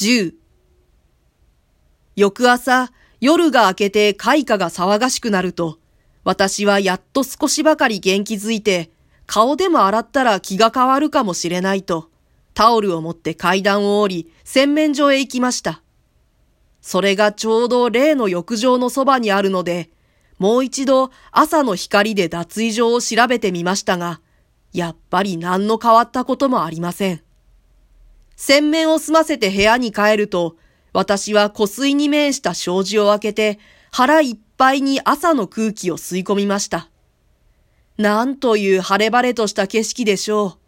10翌朝、夜が明けて開花が騒がしくなると、私はやっと少しばかり元気づいて、顔でも洗ったら気が変わるかもしれないと、タオルを持って階段を降り、洗面所へ行きました。それがちょうど例の浴場のそばにあるので、もう一度朝の光で脱衣所を調べてみましたが、やっぱり何の変わったこともありません。洗面を済ませて部屋に帰ると、私は湖水に面した障子を開けて、腹いっぱいに朝の空気を吸い込みました。なんという晴れ晴れとした景色でしょう。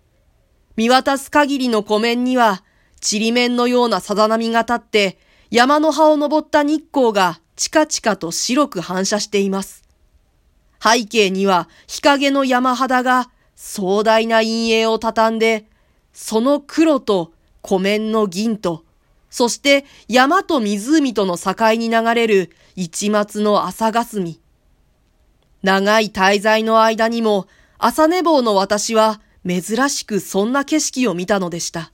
見渡す限りの湖面には、ちりめんのようなさざ波が立って、山の葉を登った日光がチカチカと白く反射しています。背景には日陰の山肌が壮大な陰影を畳んで、その黒と湖面の銀と、そして山と湖との境に流れる一末の朝霞。長い滞在の間にも朝寝坊の私は珍しくそんな景色を見たのでした。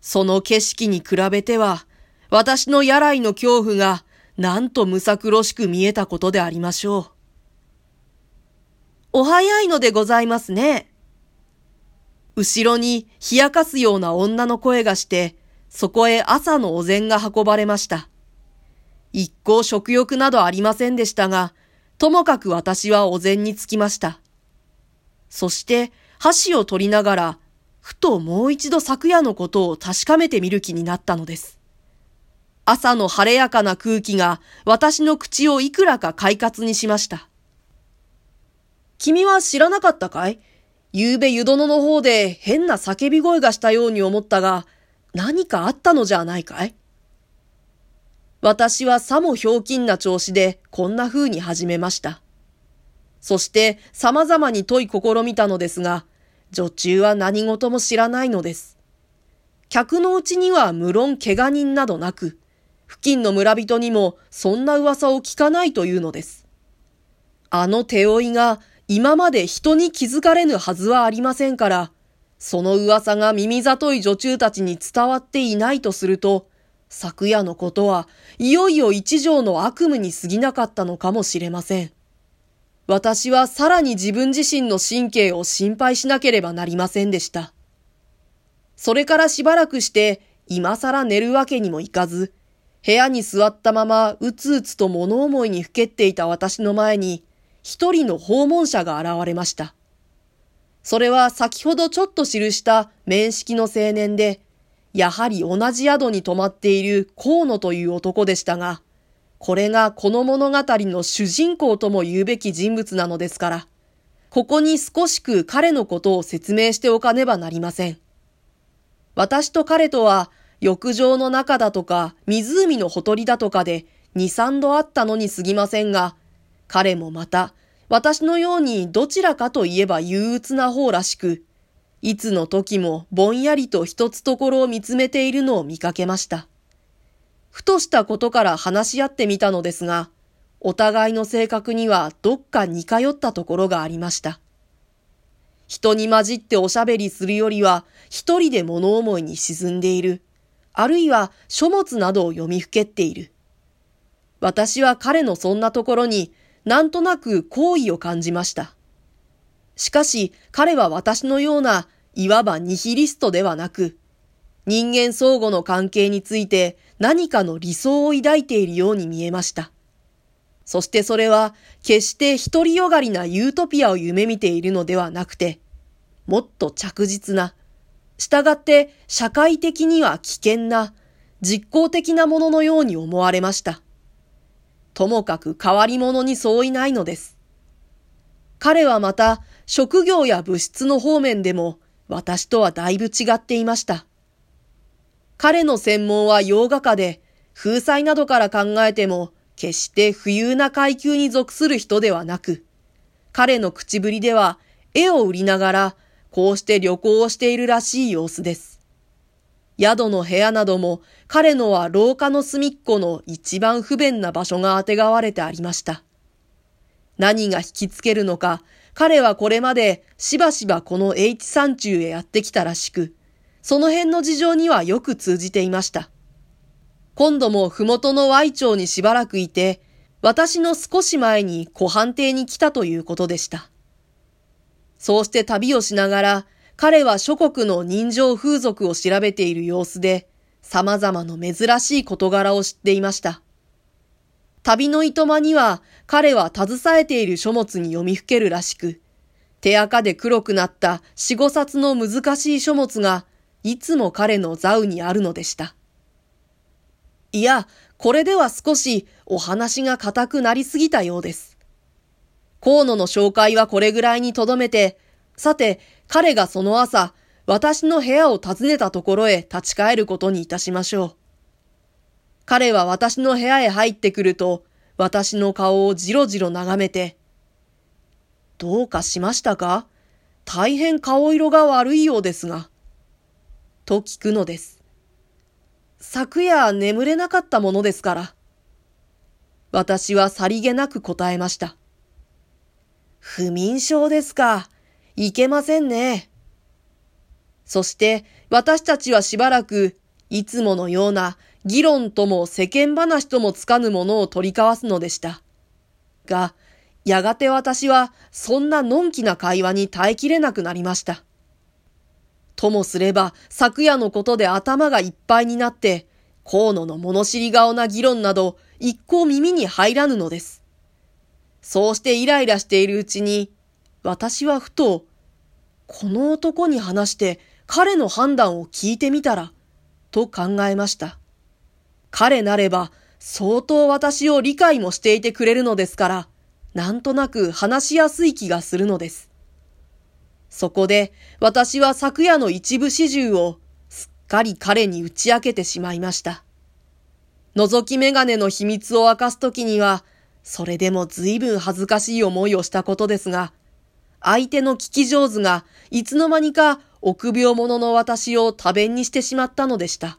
その景色に比べては私のやらいの恐怖がなんとむさ苦しく見えたことでありましょう。お早いのでございますね。後ろに冷やかすような女の声がして、そこへ朝のお膳が運ばれました。一向食欲などありませんでしたが、ともかく私はお膳につきました。そして箸を取りながら、ふともう一度昨夜のことを確かめてみる気になったのです。朝の晴れやかな空気が私の口をいくらか快活にしました。君は知らなかったかい？夕べ湯殿の方で変な叫び声がしたように思ったが、何かあったのじゃないかい？私はさもひょうきんな調子でこんな風に始めました。そして様々に問い試みたのですが、女中は何事も知らないのです。客のうちには無論怪我人などなく、付近の村人にもそんな噂を聞かないというのです。あの手負いが今まで人に気づかれぬはずはありませんから、その噂が耳里い女中たちに伝わっていないとすると、昨夜のことはいよいよ一条の悪夢に過ぎなかったのかもしれません。私はさらに自分自身の神経を心配しなければなりませんでした。それからしばらくして今更寝るわけにもいかず、部屋に座ったままうつうつと物思いにふけっていた私の前に、一人の訪問者が現れました。それは先ほどちょっと記した面識の青年で、やはり同じ宿に泊まっている河野という男でしたが、これがこの物語の主人公とも言うべき人物なのですから、ここに少しく彼のことを説明しておかねばなりません。私と彼とは浴場の中だとか、湖のほとりだとかで、二三度あったのに過ぎませんが、彼もまた、私のようにどちらかといえば憂鬱な方らしく、いつの時もぼんやりと一つところを見つめているのを見かけました。ふとしたことから話し合ってみたのですが、お互いの性格にはどっか似通ったところがありました。人に混じっておしゃべりするよりは一人で物思いに沈んでいる。あるいは書物などを読みふけっている。私は彼のそんなところになんとなく好意を感じました。しかし彼は私のようないわばニヒリストではなく、人間相互の関係について何かの理想を抱いているように見えました。そしてそれは決して独りよがりなユートピアを夢見ているのではなくて、もっと着実な、従って社会的には危険な、実効的なもののように思われました。ともかく変わり者にそういないのです。彼はまた職業や物質の方面でも私とはだいぶ違っていました。彼の専門は洋画家で、風彩などから考えても決して富裕な階級に属する人ではなく、彼の口ぶりでは絵を売りながらこうして旅行をしているらしい様子です。宿の部屋なども彼のは廊下の隅っこの一番不便な場所があてがわれてありました。何が引きつけるのか、彼はこれまでしばしばこの H 山中へやってきたらしく、その辺の事情にはよく通じていました。今度もふもとの Y 町にしばらくいて、私の少し前に湖畔邸に来たということでした。そうして旅をしながら、彼は諸国の人情風俗を調べている様子で、様々な珍しい事柄を知っていました。旅のいとまには、彼は携えている書物に読みふけるらしく、手垢で黒くなった四五冊の難しい書物が、いつも彼の座右にあるのでした。いや、これでは少しお話が硬くなりすぎたようです。河野の紹介はこれぐらいにとどめて、さて、彼がその朝、私の部屋を訪ねたところへ立ち返ることにいたしましょう。彼は私の部屋へ入ってくると、私の顔をじろじろ眺めて、どうかしましたか？大変顔色が悪いようですが。と聞くのです。昨夜眠れなかったものですから。私はさりげなく答えました。不眠症ですか。いけませんね。そして私たちはしばらくいつものような議論とも世間話ともつかぬものを取り交わすのでした。が、やがて私はそんなのんきな会話に耐えきれなくなりました。ともすれば昨夜のことで頭がいっぱいになって、河野の物知り顔な議論など一向耳に入らぬのです。そうしてイライラしているうちに、私はふと、この男に話して彼の判断を聞いてみたら、と考えました。彼なれば相当私を理解もしていてくれるのですから、なんとなく話しやすい気がするのです。そこで私は昨夜の一部始終をすっかり彼に打ち明けてしまいました。覗き眼鏡の秘密を明かすときには、それでも随分恥ずかしい思いをしたことですが、相手の聞き上手がいつの間にか臆病者の私を多弁にしてしまったのでした。